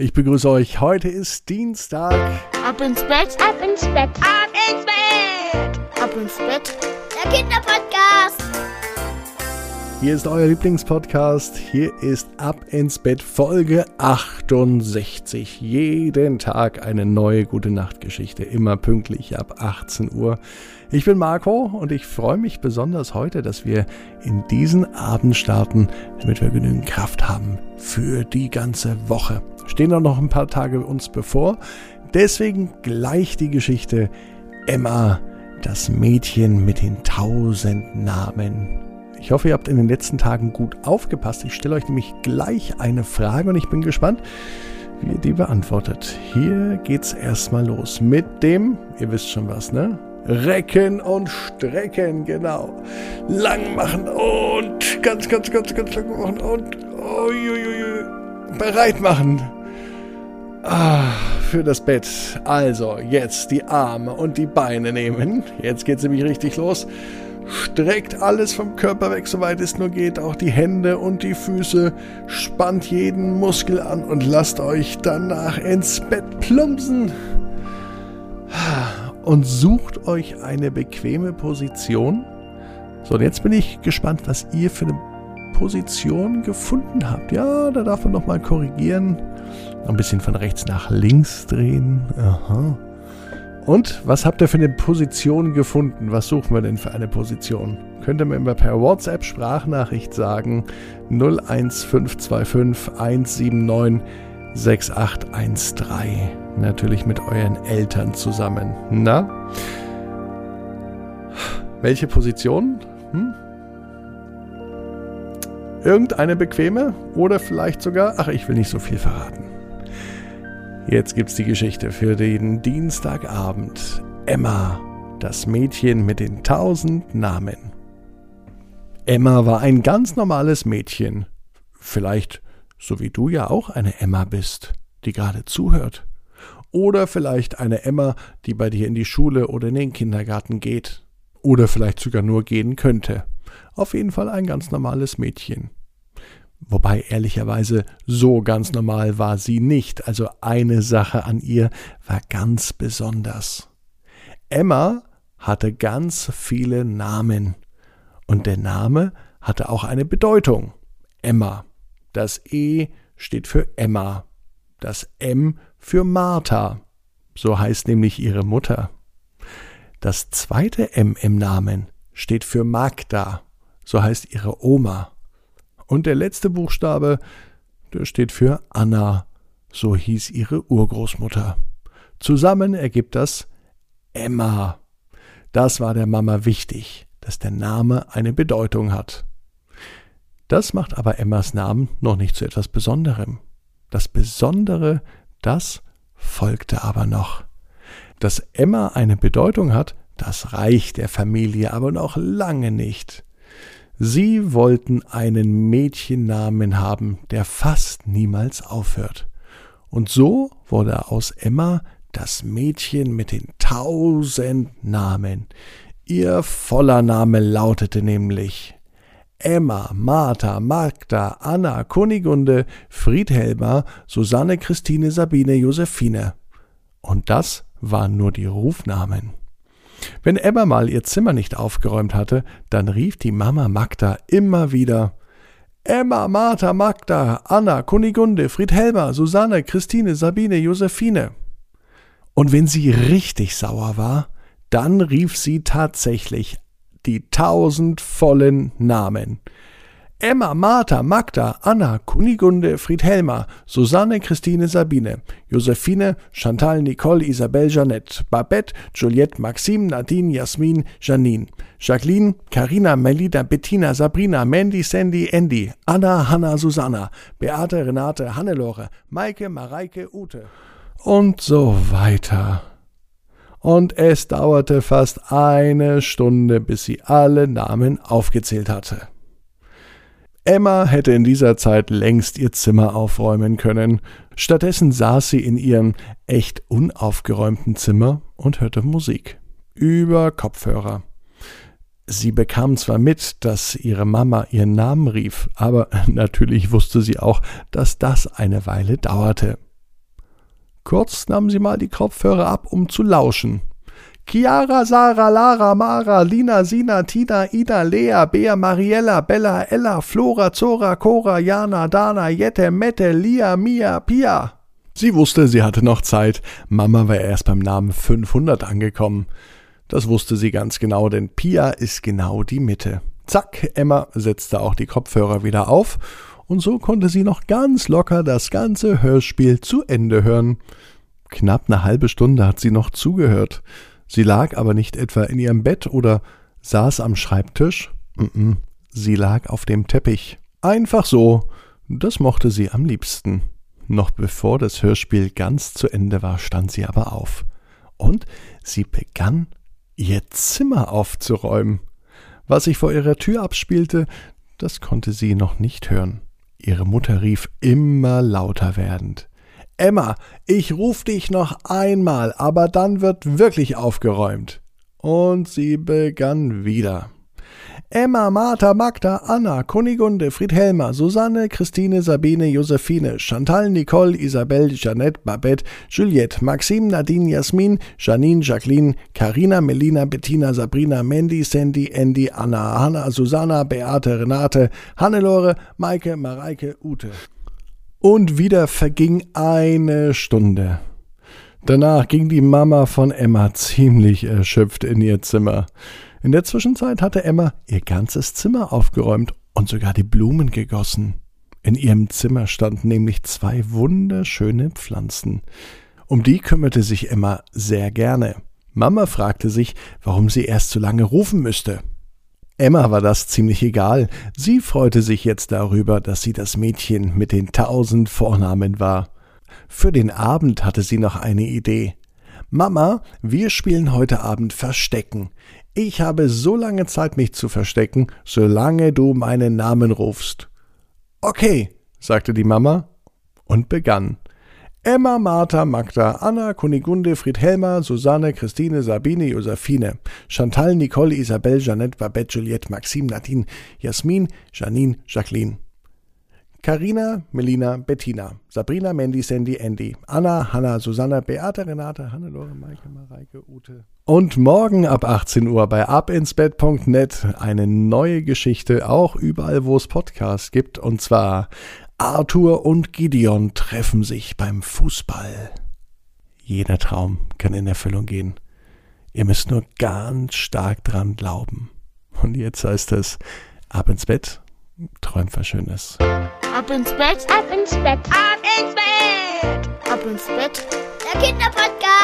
Ich begrüße euch. Heute ist Dienstag. Ab ins Bett, ab ins Bett, ab ins Bett, ab ins Bett. Der Kinderpodcast. Hier ist euer Lieblingspodcast. Hier ist Ab ins Bett Folge 68. Jeden Tag eine neue gute Nachtgeschichte. Immer pünktlich ab 18 Uhr. Ich bin Marco und ich freue mich besonders heute, dass wir in diesen Abend starten, damit wir genügend Kraft haben für die ganze Woche. Stehen auch noch ein paar Tage uns bevor. Deswegen gleich die Geschichte Emma, das Mädchen mit den tausend Namen. Ich hoffe, ihr habt in den letzten Tagen gut aufgepasst. Ich stelle euch nämlich gleich eine Frage und ich bin gespannt, wie ihr die beantwortet. Hier geht's erstmal los mit dem, ihr wisst schon was, ne? Recken und strecken, genau. Lang machen und ganz, ganz, ganz, ganz lang machen und uiuiui, bereit machen. Ah, für das Bett. Also, jetzt die Arme und die Beine nehmen. Jetzt geht's nämlich richtig los. Streckt alles vom Körper weg, soweit es nur geht, auch die Hände und die Füße. Spannt jeden Muskel an und lasst euch danach ins Bett plumpsen. Und sucht euch eine bequeme Position. So, und jetzt bin ich gespannt, was ihr für eine Position gefunden habt. Ja, da darf man nochmal korrigieren. Ein bisschen von rechts nach links drehen. Aha. Und was habt ihr für eine Position gefunden? Was suchen wir denn für eine Position? Könnt ihr mir immer per WhatsApp Sprachnachricht sagen 01525 179 6813. Natürlich mit euren Eltern zusammen. Na? Welche Position? Hm? Irgendeine bequeme oder vielleicht sogar, ach, ich will nicht so viel verraten. Jetzt gibt's die Geschichte für den Dienstagabend. Emma, das Mädchen mit den tausend Namen. Emma war ein ganz normales Mädchen. Vielleicht so wie du ja auch eine Emma bist, die gerade zuhört. Oder vielleicht eine Emma, die bei dir in die Schule oder in den Kindergarten geht. Oder vielleicht sogar nur gehen könnte. Auf jeden Fall ein ganz normales Mädchen. Wobei ehrlicherweise so ganz normal war sie nicht, also eine Sache an ihr war ganz besonders. Emma hatte ganz viele Namen und der Name hatte auch eine Bedeutung. Emma. Das E steht für Emma, das M für Martha, so heißt nämlich ihre Mutter. Das zweite M im Namen steht für Magda, so heißt ihre Oma. Und der letzte Buchstabe, der steht für Anna, so hieß ihre Urgroßmutter. Zusammen ergibt das Emma. Das war der Mama wichtig, dass der Name eine Bedeutung hat. Das macht aber Emmas Namen noch nicht zu etwas Besonderem. Das Besondere, das folgte aber noch. Dass Emma eine Bedeutung hat, das reicht der Familie aber noch lange nicht. Sie wollten einen Mädchennamen haben, der fast niemals aufhört. Und so wurde aus Emma das Mädchen mit den tausend Namen. Ihr voller Name lautete nämlich Emma, Martha, Magda, Anna, Kunigunde, Friedhelma, Susanne, Christine, Sabine, Josephine. Und das waren nur die Rufnamen. Wenn Emma mal ihr Zimmer nicht aufgeräumt hatte, dann rief die Mama Magda immer wieder Emma, Martha, Magda, Anna, Kunigunde, Friedhelma, Susanne, Christine, Sabine, Josephine. Und wenn sie richtig sauer war, dann rief sie tatsächlich die tausend vollen Namen. Emma, Martha, Magda, Anna, Kunigunde, Friedhelma, Susanne, Christine, Sabine, Josephine, Chantal, Nicole, Isabelle, Jeannette, Babette, Juliette, Maxime, Nadine, Jasmin, Janine, Jacqueline, Carina, Melida, Bettina, Sabrina, Mandy, Sandy, Andy, Anna, Hanna, Susanna, Beate, Renate, Hannelore, Maike, Mareike, Ute. Und so weiter. Und es dauerte fast eine Stunde, bis sie alle Namen aufgezählt hatte. Emma hätte in dieser Zeit längst ihr Zimmer aufräumen können. Stattdessen saß sie in ihrem echt unaufgeräumten Zimmer und hörte Musik. Über Kopfhörer. Sie bekam zwar mit, dass ihre Mama ihren Namen rief, aber natürlich wusste sie auch, dass das eine Weile dauerte. Kurz nahmen sie mal die Kopfhörer ab, um zu lauschen. Chiara, Sarah, Lara, Mara, Lina, Sina, Tina, Ida, Lea, Bea, Mariella, Bella, Ella, Flora, Zora, Cora, Jana, Dana, Jette, Mette, Lia, Mia, Pia. Sie wusste, sie hatte noch Zeit. Mama war erst beim Namen 500 angekommen. Das wusste sie ganz genau, denn Pia ist genau die Mitte. Zack, Emma setzte auch die Kopfhörer wieder auf, und so konnte sie noch ganz locker das ganze Hörspiel zu Ende hören. Knapp eine halbe Stunde hat sie noch zugehört. Sie lag aber nicht etwa in ihrem Bett oder saß am Schreibtisch. Sie lag auf dem Teppich. Einfach so. Das mochte sie am liebsten. Noch bevor das Hörspiel ganz zu Ende war, stand sie aber auf. Und sie begann, ihr Zimmer aufzuräumen. Was sich vor ihrer Tür abspielte, das konnte sie noch nicht hören. Ihre Mutter rief immer lauter werdend. Emma, ich ruf dich noch einmal, aber dann wird wirklich aufgeräumt. Und sie begann wieder. Emma, Martha, Magda, Anna, Kunigunde, Friedhelma, Susanne, Christine, Sabine, Josephine, Chantal, Nicole, Isabelle, Jeanette, Babette, Juliette, Maxime, Nadine, Jasmin, Janine, Jacqueline, Karina, Melina, Bettina, Sabrina, Mandy, Sandy, Andy, Anna, Hanna, Susanna, Beate, Renate, Hannelore, Maike, Mareike, Ute. Und wieder verging eine Stunde. Danach ging die Mama von Emma ziemlich erschöpft in ihr Zimmer. In der Zwischenzeit hatte Emma ihr ganzes Zimmer aufgeräumt und sogar die Blumen gegossen. In ihrem Zimmer standen nämlich zwei wunderschöne Pflanzen. Um die kümmerte sich Emma sehr gerne. Mama fragte sich, warum sie erst so lange rufen müsste. Emma war das ziemlich egal. Sie freute sich jetzt darüber, dass sie das Mädchen mit den tausend Vornamen war. Für den Abend hatte sie noch eine Idee. Mama, wir spielen heute Abend Verstecken. Ich habe so lange Zeit, mich zu verstecken, solange du meinen Namen rufst. Okay, sagte die Mama und begann. Emma, Martha, Magda, Anna, Kunigunde, Friedhelma, Susanne, Christine, Sabine, Josephine, Chantal, Nicole, Isabelle, Jeanette, Babette, Juliette, Maxime, Nadine, Jasmin, Janine, Jacqueline. Karina, Melina, Bettina, Sabrina, Mandy, Sandy, Andy, Anna, Hanna, Susanna, Beate, Renate, Hannelore, Maike, Mareike, Ute. Und morgen ab 18 Uhr bei abinsbett.net eine neue Geschichte, auch überall, wo es Podcasts gibt, und zwar Arthur und Gideon treffen sich beim Fußball. Jeder Traum kann in Erfüllung gehen. Ihr müsst nur ganz stark dran glauben. Und jetzt heißt es, ab ins Bett, träumt was Schönes. Ab ins Bett, ab ins Bett, ab ins Bett, ab ins Bett. Der Kinderpodcast.